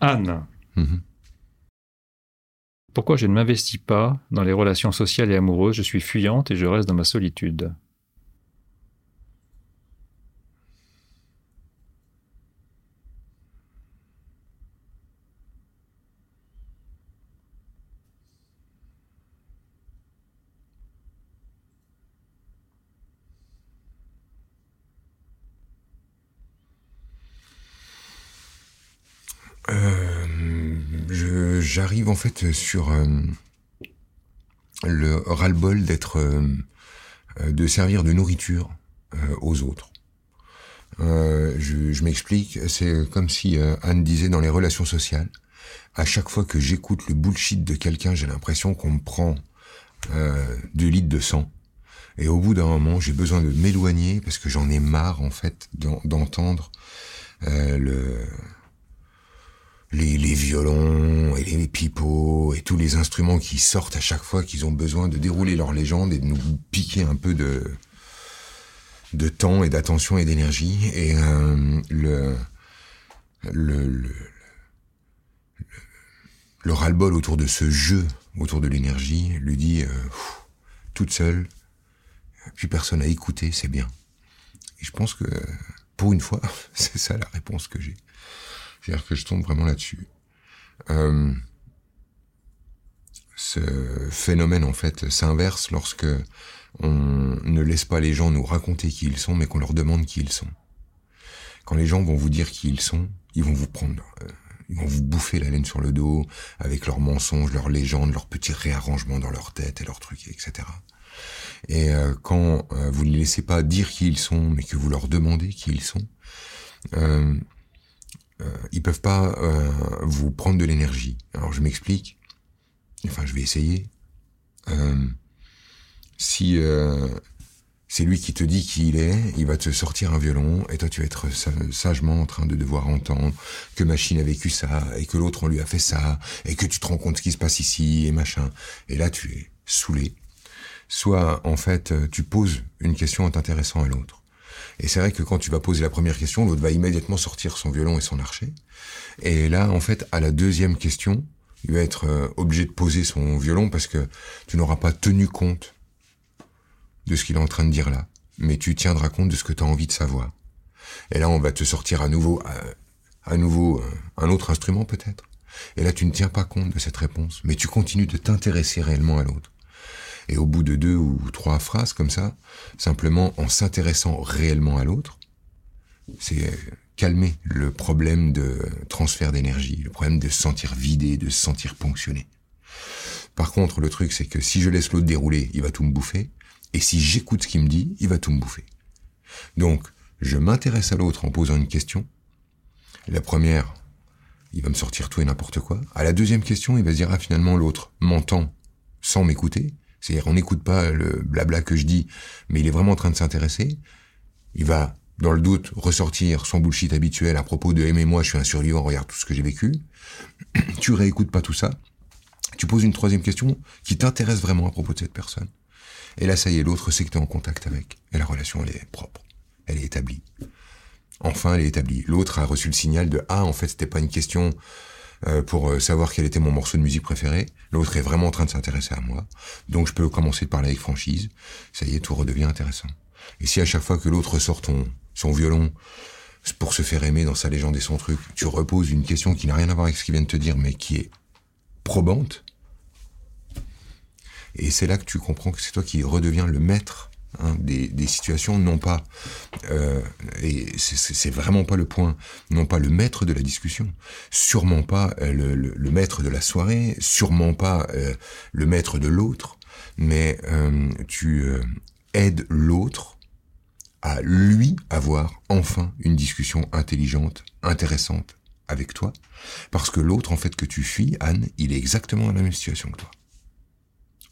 Anne. Mhm. Pourquoi je ne m'investis pas dans les relations sociales et amoureuses? Je suis fuyante et je reste dans ma solitude. Euh, J'arrive en fait sur euh, le ras-le-bol d'être, euh, de servir de nourriture euh, aux autres. Euh, je je m'explique, c'est comme si euh, Anne disait dans les relations sociales, à chaque fois que j'écoute le bullshit de quelqu'un, j'ai l'impression qu'on me prend deux litres de sang. Et au bout d'un moment, j'ai besoin de m'éloigner parce que j'en ai marre en fait d'en- d'entendre euh, le les, violons et les pipeaux et tous les instruments qui sortent à chaque fois qu'ils ont besoin de dérouler leur légende et de nous piquer un peu de temps et d'attention et d'énergie. Et euh, le le le, le ras-le-bol autour de ce jeu autour de l'énergie lui dit euh, toute seule plus personne à écouter c'est bien. Et je pense que pour une fois c'est ça la réponse que j'ai c'est-à-dire que je tombe vraiment là-dessus. Euh, ce phénomène, en fait, s'inverse lorsque on ne laisse pas les gens nous raconter qui ils sont, mais qu'on leur demande qui ils sont. Quand les gens vont vous dire qui ils sont, ils vont vous prendre, euh, ils vont vous bouffer la laine sur le dos avec leurs mensonges, leurs légendes, leurs petits réarrangements dans leur tête et leurs trucs, etc. Et euh, quand euh, vous ne les laissez pas dire qui ils sont, mais que vous leur demandez qui ils sont, ils peuvent pas euh, vous prendre de l'énergie. Alors je m'explique. Enfin, je vais essayer. Euh, si euh, c'est lui qui te dit qui il est, il va te sortir un violon et toi tu vas être sa- sagement en train de devoir entendre que machine a vécu ça et que l'autre on lui a fait ça et que tu te rends compte ce qui se passe ici et machin. Et là tu es saoulé. Soit en fait euh, tu poses une question en t'intéressant à l'autre. Et c'est vrai que quand tu vas poser la première question, l'autre va immédiatement sortir son violon et son archer. Et là, en fait, à la deuxième question, il va être euh, obligé de poser son violon parce que tu n'auras pas tenu compte de ce qu'il est en train de dire là. Mais tu tiendras compte de ce que tu as envie de savoir. Et là, on va te sortir à nouveau, euh, à nouveau, euh, un autre instrument peut-être. Et là, tu ne tiens pas compte de cette réponse, mais tu continues de t'intéresser réellement à l'autre. Et au bout de deux ou trois phrases comme ça, simplement en s'intéressant réellement à l'autre, c'est euh, calmer le problème de transfert d'énergie, le problème de se sentir vidé, de se sentir ponctionné. Par contre, le truc, c'est que si je laisse l'autre dérouler, il va tout me bouffer, et si j'écoute ce qu'il me dit, il va tout me bouffer. Donc, je m'intéresse à l'autre en posant une question. La première, il va me sortir tout et n'importe quoi. À la deuxième question, il va se dire, ah, finalement, l'autre m'entend sans m'écouter. C'est-à-dire, on n'écoute pas le blabla que je dis, mais il est vraiment en train de s'intéresser. Il va, dans le doute, ressortir son bullshit habituel à propos de aimez-moi, je suis un survivant, regarde tout ce que j'ai vécu. tu réécoutes pas tout ça. Tu poses une troisième question qui t'intéresse vraiment à propos de cette personne. Et là, ça y est, l'autre sait que tu en contact avec. Et la relation, elle est propre. Elle est établie. Enfin, elle est établie. L'autre a reçu le signal de ah, en fait, c'était pas une question pour euh, savoir quel était mon morceau de musique préféré. L'autre est vraiment en train de s'intéresser à moi. Donc, je peux commencer de parler avec franchise. Ça y est, tout redevient intéressant. Et si à chaque fois que l'autre sort ton, son violon pour se faire aimer dans sa légende et son truc, tu reposes une question qui n'a rien à voir avec ce qu'il vient de te dire, mais qui est probante, et c'est là que tu comprends que c'est toi qui redeviens le maître hein, des, situations, non pas, euh, et c'est- vraiment pas le point, non pas le maître de la discussion, sûrement pas euh, le, maître de la soirée, sûrement pas euh, le maître de l'autre, mais tu aides l'autre à lui avoir enfin une discussion intelligente, intéressante avec toi, parce que l'autre en fait que tu fuis, Anne, il est exactement dans la même situation que toi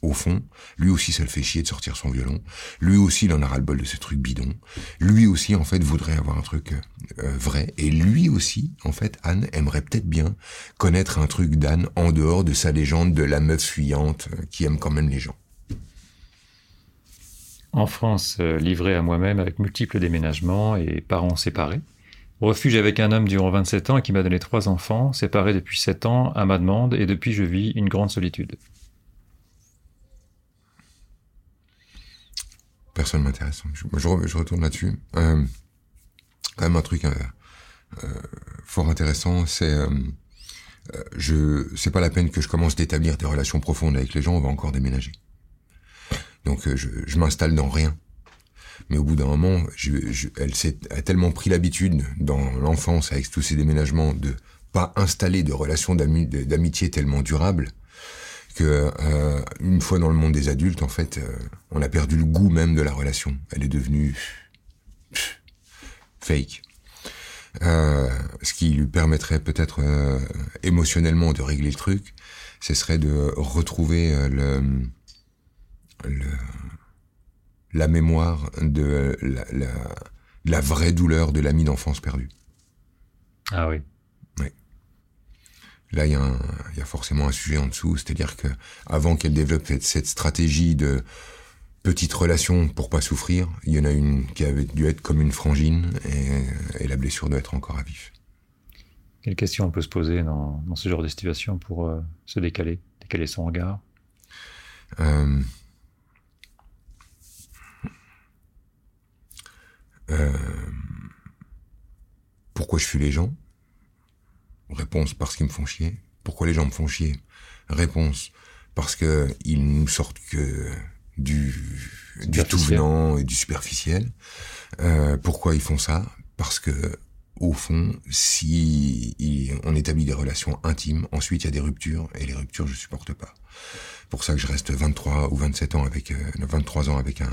au fond, lui aussi ça le fait chier de sortir son violon. Lui aussi il en a ras le bol de ces trucs bidons. Lui aussi en fait voudrait avoir un truc euh, vrai. Et lui aussi, en fait, Anne aimerait peut-être bien connaître un truc d'Anne en dehors de sa légende de la meuf fuyante euh, qui aime quand même les gens. Enfance euh, livrée à moi-même avec multiples déménagements et parents séparés. Refuge avec un homme durant 27 ans qui m'a donné trois enfants, séparé depuis 7 ans à ma demande, et depuis je vis une grande solitude. Personne m'intéresse. Je, je, retourne là-dessus. Euh, quand même un truc euh, euh, fort intéressant, c'est euh, euh, je c'est pas la peine que je commence d'établir des relations profondes avec les gens, on va encore déménager. Donc je, je m'installe dans rien. Mais au bout d'un moment, je, elle s'est a tellement pris l'habitude dans l'enfance avec tous ces déménagements de pas installer de relations d'amitié tellement durables que euh, une fois dans le monde des adultes, en fait, euh, on a perdu le goût même de la relation. Elle est devenue fake. Euh, ce qui lui permettrait peut-être euh, émotionnellement de régler le truc, ce serait de retrouver euh, le, le la mémoire de la, la, la vraie douleur de l'ami d'enfance perdu. Ah oui. Oui. Là, il y, a y a forcément un sujet en dessous, c'est-à-dire que avant qu'elle développe cette stratégie de petite relation pour pas souffrir, il y en a une qui avait dû être comme une frangine et, et la blessure doit être encore à vif. Quelle question on peut se poser dans, dans ce genre de situation pour euh, se décaler, décaler son regard? Euh, Euh, pourquoi je fuis les gens? Réponse parce qu'ils me font chier. Pourquoi les gens me font chier? Réponse parce que ils nous sortent que du du tout venant et du superficiel. Euh, pourquoi ils font ça? Parce que au fond, si on établit des relations intimes, ensuite il y a des ruptures et les ruptures je supporte pas. Pour ça que je reste 23 ou 27 ans avec euh, 23 ans avec un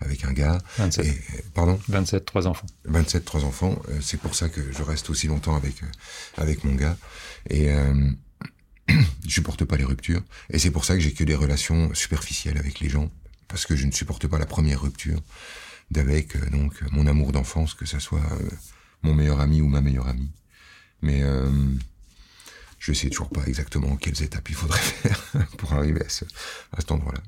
avec un gars. 27. Et, pardon? 27, trois enfants. 27, trois enfants. Euh, c'est pour ça que je reste aussi longtemps avec euh, avec mon gars. Et euh, je supporte pas les ruptures. Et c'est pour ça que j'ai que des relations superficielles avec les gens, parce que je ne supporte pas la première rupture d'avec euh, donc mon amour d'enfance, que ça soit euh, mon meilleur ami ou ma meilleure amie. Mais euh, je sais toujours pas exactement quelles étapes il faudrait faire pour arriver à, ce, à cet endroit-là.